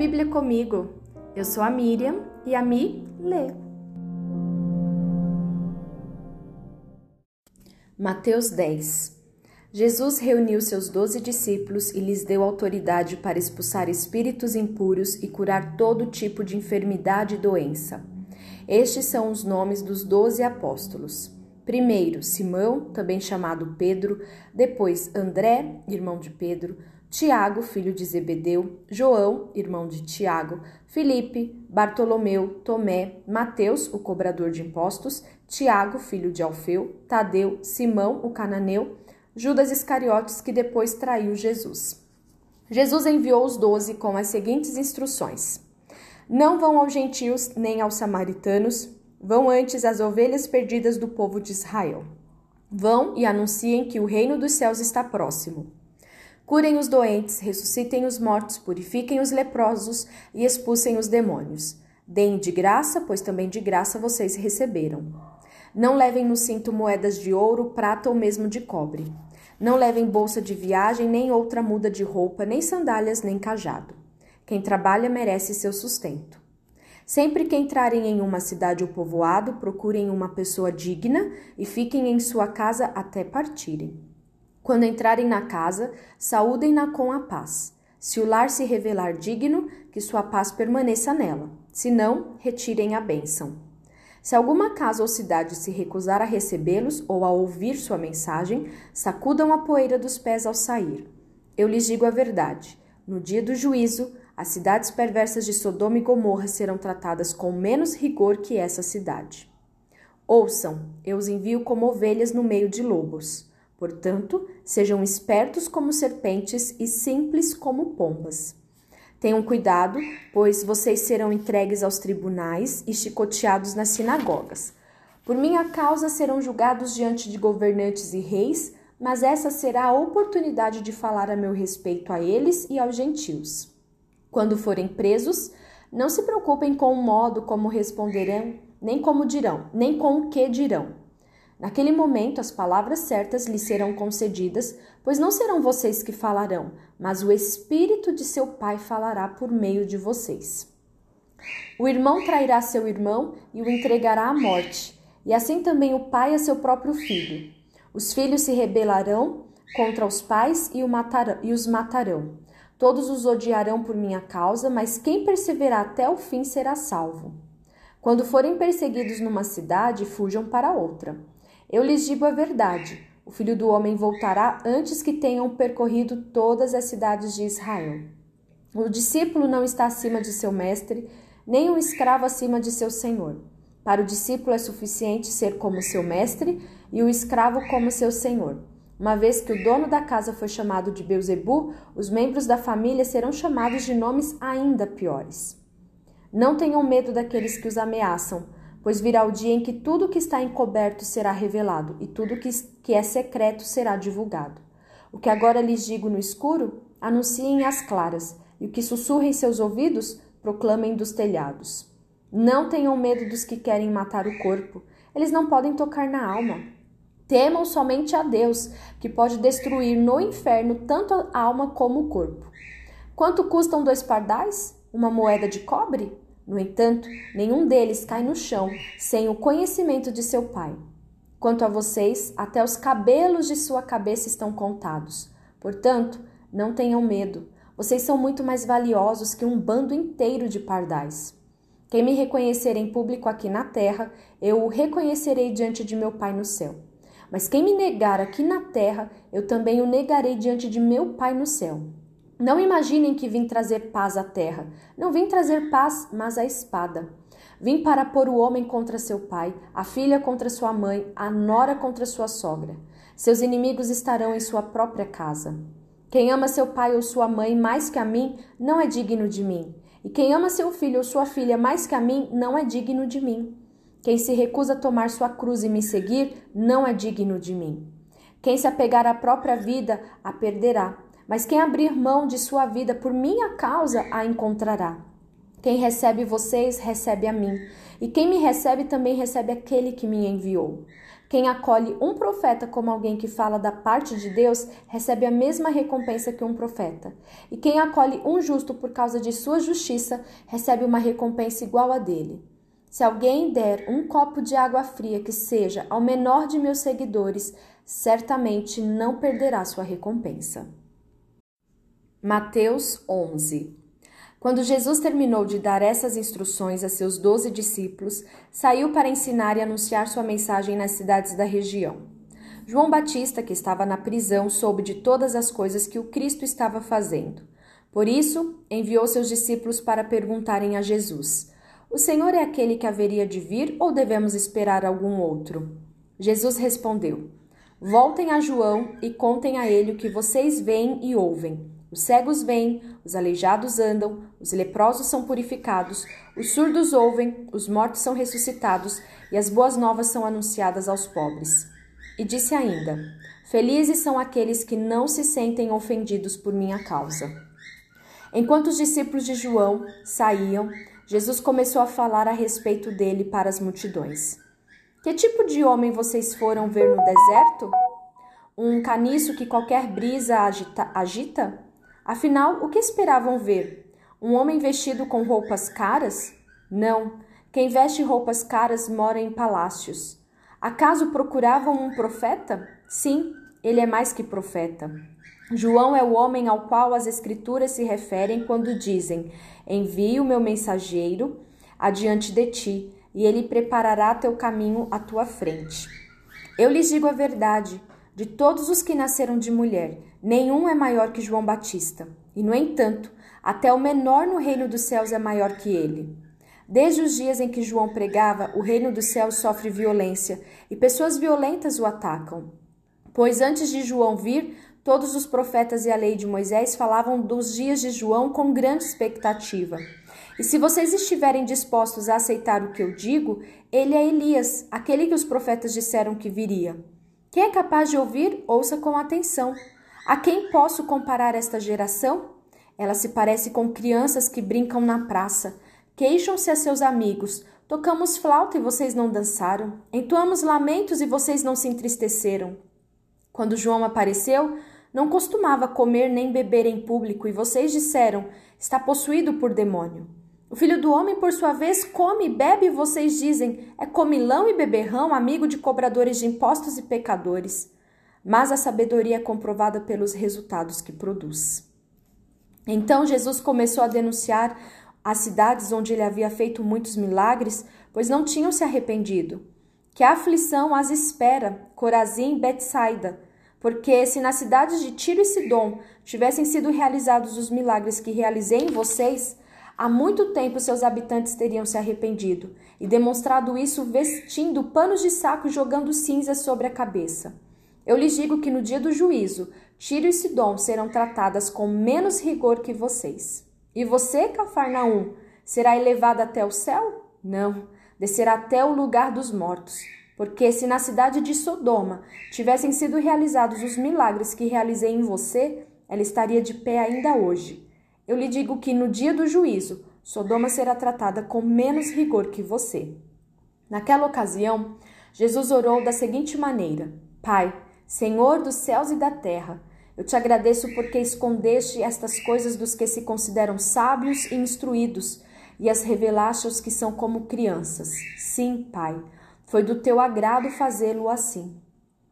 Bíblia comigo. Eu sou a Miriam e a Mi lê. Mateus 10 Jesus reuniu seus doze discípulos e lhes deu autoridade para expulsar espíritos impuros e curar todo tipo de enfermidade e doença. Estes são os nomes dos doze apóstolos. Primeiro, Simão, também chamado Pedro, depois André, irmão de Pedro, Tiago, filho de Zebedeu, João, irmão de Tiago, Filipe, Bartolomeu, Tomé, Mateus, o cobrador de impostos, Tiago, filho de Alfeu, Tadeu, Simão, o cananeu, Judas Iscariotes, que depois traiu Jesus. Jesus enviou os doze com as seguintes instruções: Não vão aos gentios nem aos samaritanos, vão antes às ovelhas perdidas do povo de Israel. Vão e anunciem que o reino dos céus está próximo. Curem os doentes, ressuscitem os mortos, purifiquem os leprosos e expulsem os demônios. Deem de graça, pois também de graça vocês receberam. Não levem no cinto moedas de ouro, prata ou mesmo de cobre. Não levem bolsa de viagem, nem outra muda de roupa, nem sandálias, nem cajado. Quem trabalha merece seu sustento. Sempre que entrarem em uma cidade ou povoado, procurem uma pessoa digna e fiquem em sua casa até partirem. Quando entrarem na casa, saúdem-na com a paz. Se o lar se revelar digno, que sua paz permaneça nela. Se não, retirem a bênção. Se alguma casa ou cidade se recusar a recebê-los ou a ouvir sua mensagem, sacudam a poeira dos pés ao sair. Eu lhes digo a verdade: no dia do juízo, as cidades perversas de Sodoma e Gomorra serão tratadas com menos rigor que essa cidade. Ouçam, eu os envio como ovelhas no meio de lobos. Portanto, sejam espertos como serpentes e simples como pombas. Tenham cuidado, pois vocês serão entregues aos tribunais e chicoteados nas sinagogas. Por minha causa serão julgados diante de governantes e reis, mas essa será a oportunidade de falar a meu respeito a eles e aos gentios. Quando forem presos, não se preocupem com o modo como responderão, nem como dirão, nem com o que dirão Naquele momento, as palavras certas lhe serão concedidas, pois não serão vocês que falarão, mas o Espírito de seu Pai falará por meio de vocês. O irmão trairá seu irmão e o entregará à morte, e assim também o pai a seu próprio filho. Os filhos se rebelarão contra os pais e, os matarão. Todos os odiarão por minha causa, mas quem perseverar até o fim será salvo. Quando forem perseguidos numa cidade, fujam para outra. Eu lhes digo a verdade: o filho do homem voltará antes que tenham percorrido todas as cidades de Israel. O discípulo não está acima de seu mestre, nem o escravo acima de seu senhor. Para o discípulo é suficiente ser como seu mestre e o escravo como seu senhor. Uma vez que o dono da casa foi chamado de Beuzebu, os membros da família serão chamados de nomes ainda piores. Não tenham medo daqueles que os ameaçam pois virá o dia em que tudo que está encoberto será revelado e tudo que é secreto será divulgado. O que agora lhes digo no escuro, anunciem às claras, e o que sussurra em seus ouvidos, proclamem dos telhados. Não tenham medo dos que querem matar o corpo, eles não podem tocar na alma. Temam somente a Deus, que pode destruir no inferno tanto a alma como o corpo. Quanto custam dois pardais? Uma moeda de cobre? No entanto, nenhum deles cai no chão sem o conhecimento de seu pai. Quanto a vocês, até os cabelos de sua cabeça estão contados. Portanto, não tenham medo. Vocês são muito mais valiosos que um bando inteiro de pardais. Quem me reconhecer em público aqui na terra, eu o reconhecerei diante de meu Pai no céu. Mas quem me negar aqui na terra, eu também o negarei diante de meu Pai no céu. Não imaginem que vim trazer paz à terra. Não vim trazer paz, mas a espada. Vim para pôr o homem contra seu pai, a filha contra sua mãe, a nora contra sua sogra. Seus inimigos estarão em sua própria casa. Quem ama seu pai ou sua mãe mais que a mim, não é digno de mim. E quem ama seu filho ou sua filha mais que a mim, não é digno de mim. Quem se recusa a tomar sua cruz e me seguir, não é digno de mim. Quem se apegar à própria vida, a perderá mas quem abrir mão de sua vida por minha causa a encontrará. Quem recebe vocês, recebe a mim. E quem me recebe também recebe aquele que me enviou. Quem acolhe um profeta como alguém que fala da parte de Deus recebe a mesma recompensa que um profeta. E quem acolhe um justo por causa de sua justiça recebe uma recompensa igual a dele. Se alguém der um copo de água fria que seja ao menor de meus seguidores, certamente não perderá sua recompensa. Mateus 11 Quando Jesus terminou de dar essas instruções a seus doze discípulos, saiu para ensinar e anunciar sua mensagem nas cidades da região. João Batista, que estava na prisão, soube de todas as coisas que o Cristo estava fazendo. Por isso, enviou seus discípulos para perguntarem a Jesus: o Senhor é aquele que haveria de vir ou devemos esperar algum outro? Jesus respondeu: Voltem a João e contem a ele o que vocês veem e ouvem. Os cegos veem, os aleijados andam, os leprosos são purificados, os surdos ouvem, os mortos são ressuscitados e as boas novas são anunciadas aos pobres. E disse ainda: Felizes são aqueles que não se sentem ofendidos por minha causa. Enquanto os discípulos de João saíam, Jesus começou a falar a respeito dele para as multidões. Que tipo de homem vocês foram ver no deserto? Um caniço que qualquer brisa agita, agita? Afinal, o que esperavam ver? Um homem vestido com roupas caras? Não. Quem veste roupas caras mora em palácios. Acaso procuravam um profeta? Sim, ele é mais que profeta. João é o homem ao qual as Escrituras se referem quando dizem: Envie o meu mensageiro adiante de ti, e ele preparará teu caminho à tua frente. Eu lhes digo a verdade: de todos os que nasceram de mulher, nenhum é maior que João Batista. E, no entanto, até o menor no reino dos céus é maior que ele. Desde os dias em que João pregava, o reino dos céus sofre violência e pessoas violentas o atacam. Pois antes de João vir, Todos os profetas e a lei de Moisés falavam dos dias de João com grande expectativa. E se vocês estiverem dispostos a aceitar o que eu digo, ele é Elias, aquele que os profetas disseram que viria. Quem é capaz de ouvir, ouça com atenção. A quem posso comparar esta geração? Ela se parece com crianças que brincam na praça. Queixam-se a seus amigos. Tocamos flauta e vocês não dançaram. Entoamos lamentos e vocês não se entristeceram. Quando João apareceu, não costumava comer nem beber em público, e vocês disseram: está possuído por demônio. O filho do homem, por sua vez, come e bebe, e vocês dizem: é comilão e beberrão, amigo de cobradores de impostos e pecadores. Mas a sabedoria é comprovada pelos resultados que produz. Então Jesus começou a denunciar as cidades onde ele havia feito muitos milagres, pois não tinham se arrependido. Que a aflição as espera, Corazim e Betsaida porque se nas cidades de Tiro e Sidom tivessem sido realizados os milagres que realizei em vocês, há muito tempo seus habitantes teriam se arrependido e demonstrado isso vestindo panos de saco e jogando cinzas sobre a cabeça. Eu lhes digo que no dia do juízo, Tiro e Sidom serão tratadas com menos rigor que vocês. E você, Cafarnaum, será elevado até o céu? Não, descerá até o lugar dos mortos. Porque se na cidade de Sodoma tivessem sido realizados os milagres que realizei em você, ela estaria de pé ainda hoje. Eu lhe digo que no dia do juízo, Sodoma será tratada com menos rigor que você. Naquela ocasião, Jesus orou da seguinte maneira: Pai, Senhor dos céus e da terra, eu te agradeço porque escondeste estas coisas dos que se consideram sábios e instruídos e as revelaste aos que são como crianças. Sim, Pai foi do teu agrado fazê-lo assim.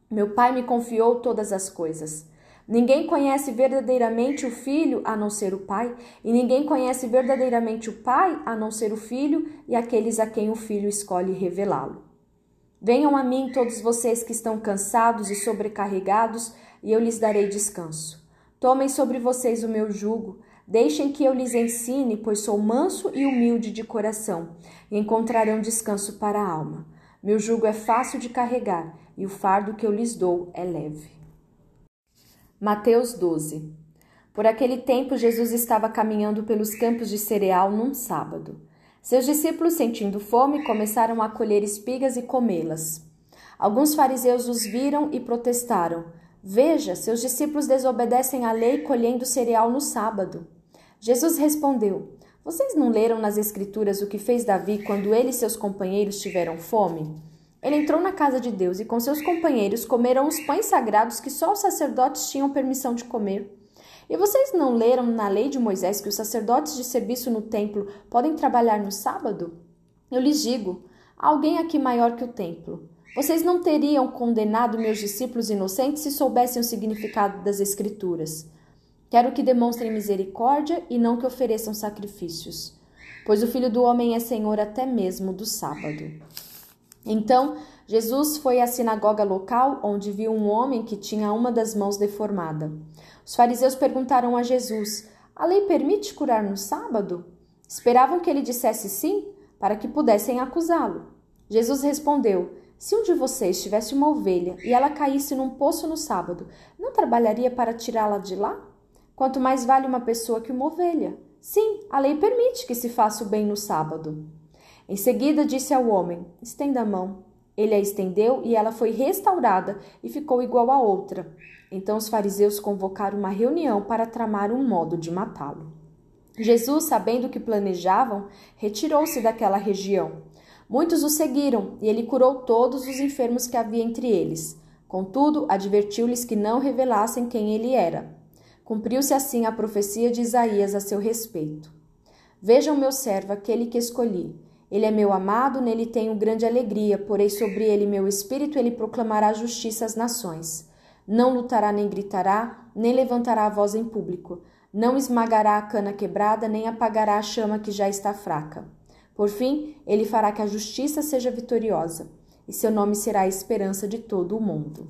Meu pai me confiou todas as coisas. Ninguém conhece verdadeiramente o filho a não ser o pai, e ninguém conhece verdadeiramente o pai a não ser o filho e aqueles a quem o filho escolhe revelá-lo. Venham a mim todos vocês que estão cansados e sobrecarregados, e eu lhes darei descanso. Tomem sobre vocês o meu jugo, deixem que eu lhes ensine, pois sou manso e humilde de coração, e encontrarão descanso para a alma meu jugo é fácil de carregar e o fardo que eu lhes dou é leve. Mateus 12 Por aquele tempo, Jesus estava caminhando pelos campos de cereal num sábado. Seus discípulos, sentindo fome, começaram a colher espigas e comê-las. Alguns fariseus os viram e protestaram: Veja, seus discípulos desobedecem à lei colhendo cereal no sábado. Jesus respondeu: vocês não leram nas Escrituras o que fez Davi quando ele e seus companheiros tiveram fome? Ele entrou na casa de Deus e com seus companheiros comeram os pães sagrados que só os sacerdotes tinham permissão de comer. E vocês não leram na lei de Moisés que os sacerdotes de serviço no templo podem trabalhar no sábado? Eu lhes digo: há alguém aqui maior que o templo. Vocês não teriam condenado meus discípulos inocentes se soubessem o significado das Escrituras. Quero que demonstrem misericórdia e não que ofereçam sacrifícios, pois o Filho do Homem é Senhor até mesmo do sábado. Então, Jesus foi à sinagoga local, onde viu um homem que tinha uma das mãos deformada. Os fariseus perguntaram a Jesus: A lei permite curar no sábado? Esperavam que ele dissesse sim, para que pudessem acusá-lo. Jesus respondeu: Se um de vocês tivesse uma ovelha e ela caísse num poço no sábado, não trabalharia para tirá-la de lá? Quanto mais vale uma pessoa que uma ovelha. Sim, a lei permite que se faça o bem no sábado. Em seguida disse ao homem: Estenda a mão. Ele a estendeu e ela foi restaurada e ficou igual a outra. Então os fariseus convocaram uma reunião para tramar um modo de matá-lo. Jesus, sabendo o que planejavam, retirou-se daquela região. Muitos o seguiram e ele curou todos os enfermos que havia entre eles. Contudo, advertiu-lhes que não revelassem quem ele era. Cumpriu-se assim a profecia de Isaías a seu respeito. Vejam meu servo, aquele que escolhi. Ele é meu amado, nele tenho grande alegria, porém sobre ele meu espírito, ele proclamará justiça às nações. Não lutará nem gritará, nem levantará a voz em público. Não esmagará a cana quebrada, nem apagará a chama que já está fraca. Por fim, ele fará que a justiça seja vitoriosa, e seu nome será a esperança de todo o mundo.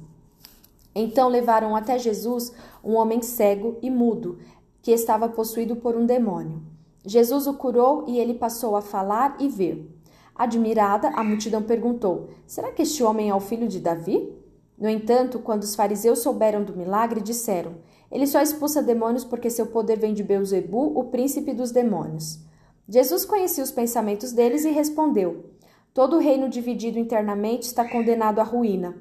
Então levaram até Jesus um homem cego e mudo, que estava possuído por um demônio. Jesus o curou e ele passou a falar e ver. Admirada, a multidão perguntou: Será que este homem é o filho de Davi? No entanto, quando os fariseus souberam do milagre, disseram: Ele só expulsa demônios porque seu poder vem de Beuzebu, o príncipe dos demônios. Jesus conhecia os pensamentos deles e respondeu: Todo reino dividido internamente está condenado à ruína.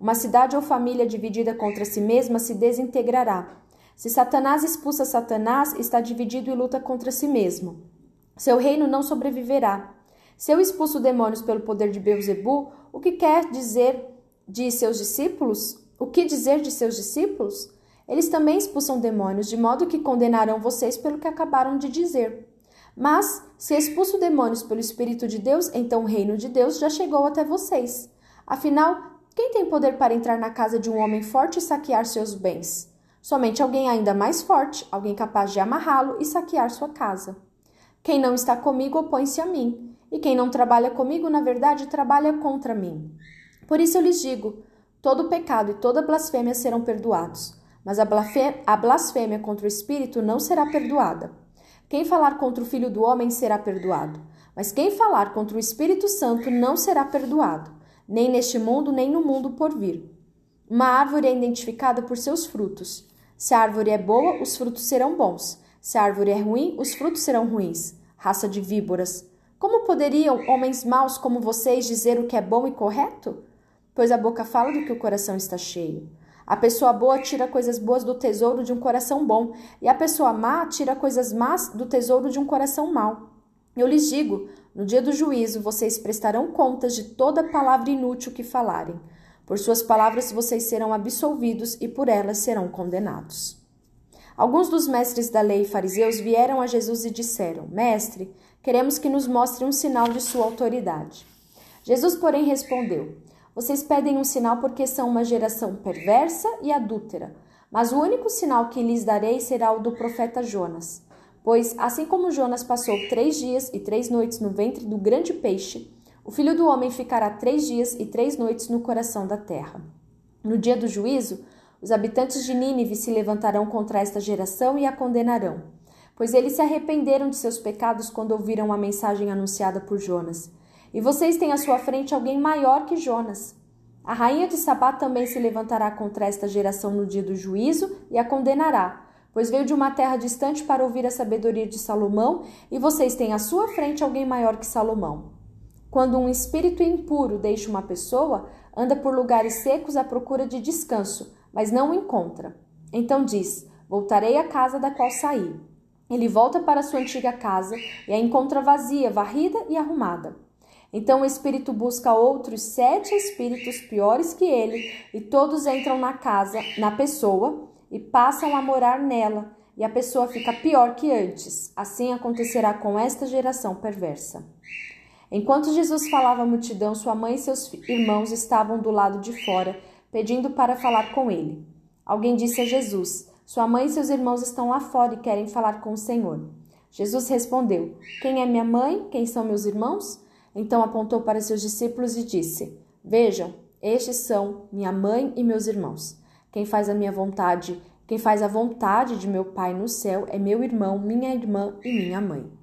Uma cidade ou família dividida contra si mesma se desintegrará. Se Satanás expulsa Satanás, está dividido e luta contra si mesmo. Seu reino não sobreviverá. Se eu expulso demônios pelo poder de Beuzebu, o que quer dizer de seus discípulos? O que dizer de seus discípulos? Eles também expulsam demônios, de modo que condenarão vocês pelo que acabaram de dizer. Mas, se expulso demônios pelo Espírito de Deus, então o reino de Deus já chegou até vocês. Afinal, quem tem poder para entrar na casa de um homem forte e saquear seus bens? Somente alguém ainda mais forte, alguém capaz de amarrá-lo e saquear sua casa. Quem não está comigo opõe-se a mim, e quem não trabalha comigo, na verdade, trabalha contra mim. Por isso eu lhes digo: todo pecado e toda blasfêmia serão perdoados, mas a blasfêmia contra o Espírito não será perdoada. Quem falar contra o Filho do Homem será perdoado, mas quem falar contra o Espírito Santo não será perdoado, nem neste mundo, nem no mundo por vir. Uma árvore é identificada por seus frutos. Se a árvore é boa, os frutos serão bons. Se a árvore é ruim, os frutos serão ruins. Raça de víboras. Como poderiam homens maus como vocês dizer o que é bom e correto? Pois a boca fala do que o coração está cheio. A pessoa boa tira coisas boas do tesouro de um coração bom, e a pessoa má tira coisas más do tesouro de um coração mau. Eu lhes digo: no dia do juízo vocês prestarão contas de toda palavra inútil que falarem. Por suas palavras vocês serão absolvidos e por elas serão condenados. Alguns dos mestres da lei fariseus vieram a Jesus e disseram: Mestre, queremos que nos mostre um sinal de sua autoridade. Jesus, porém, respondeu: Vocês pedem um sinal porque são uma geração perversa e adúltera. Mas o único sinal que lhes darei será o do profeta Jonas. Pois, assim como Jonas passou três dias e três noites no ventre do grande peixe, o filho do homem ficará três dias e três noites no coração da terra. No dia do juízo, os habitantes de Nínive se levantarão contra esta geração e a condenarão, pois eles se arrependeram de seus pecados quando ouviram a mensagem anunciada por Jonas. E vocês têm à sua frente alguém maior que Jonas. A rainha de Sabá também se levantará contra esta geração no dia do juízo e a condenará, pois veio de uma terra distante para ouvir a sabedoria de Salomão, e vocês têm à sua frente alguém maior que Salomão. Quando um espírito impuro deixa uma pessoa, anda por lugares secos à procura de descanso, mas não o encontra. Então diz: Voltarei à casa da qual saí. Ele volta para sua antiga casa e a encontra vazia, varrida e arrumada. Então o espírito busca outros sete espíritos piores que ele, e todos entram na casa, na pessoa, e passam a morar nela, e a pessoa fica pior que antes. Assim acontecerá com esta geração perversa. Enquanto Jesus falava à multidão, sua mãe e seus irmãos estavam do lado de fora, pedindo para falar com ele. Alguém disse a Jesus: Sua mãe e seus irmãos estão lá fora e querem falar com o Senhor. Jesus respondeu: Quem é minha mãe? Quem são meus irmãos? Então apontou para seus discípulos e disse: Vejam, estes são minha mãe e meus irmãos. Quem faz a minha vontade, quem faz a vontade de meu Pai no céu é meu irmão, minha irmã e minha mãe.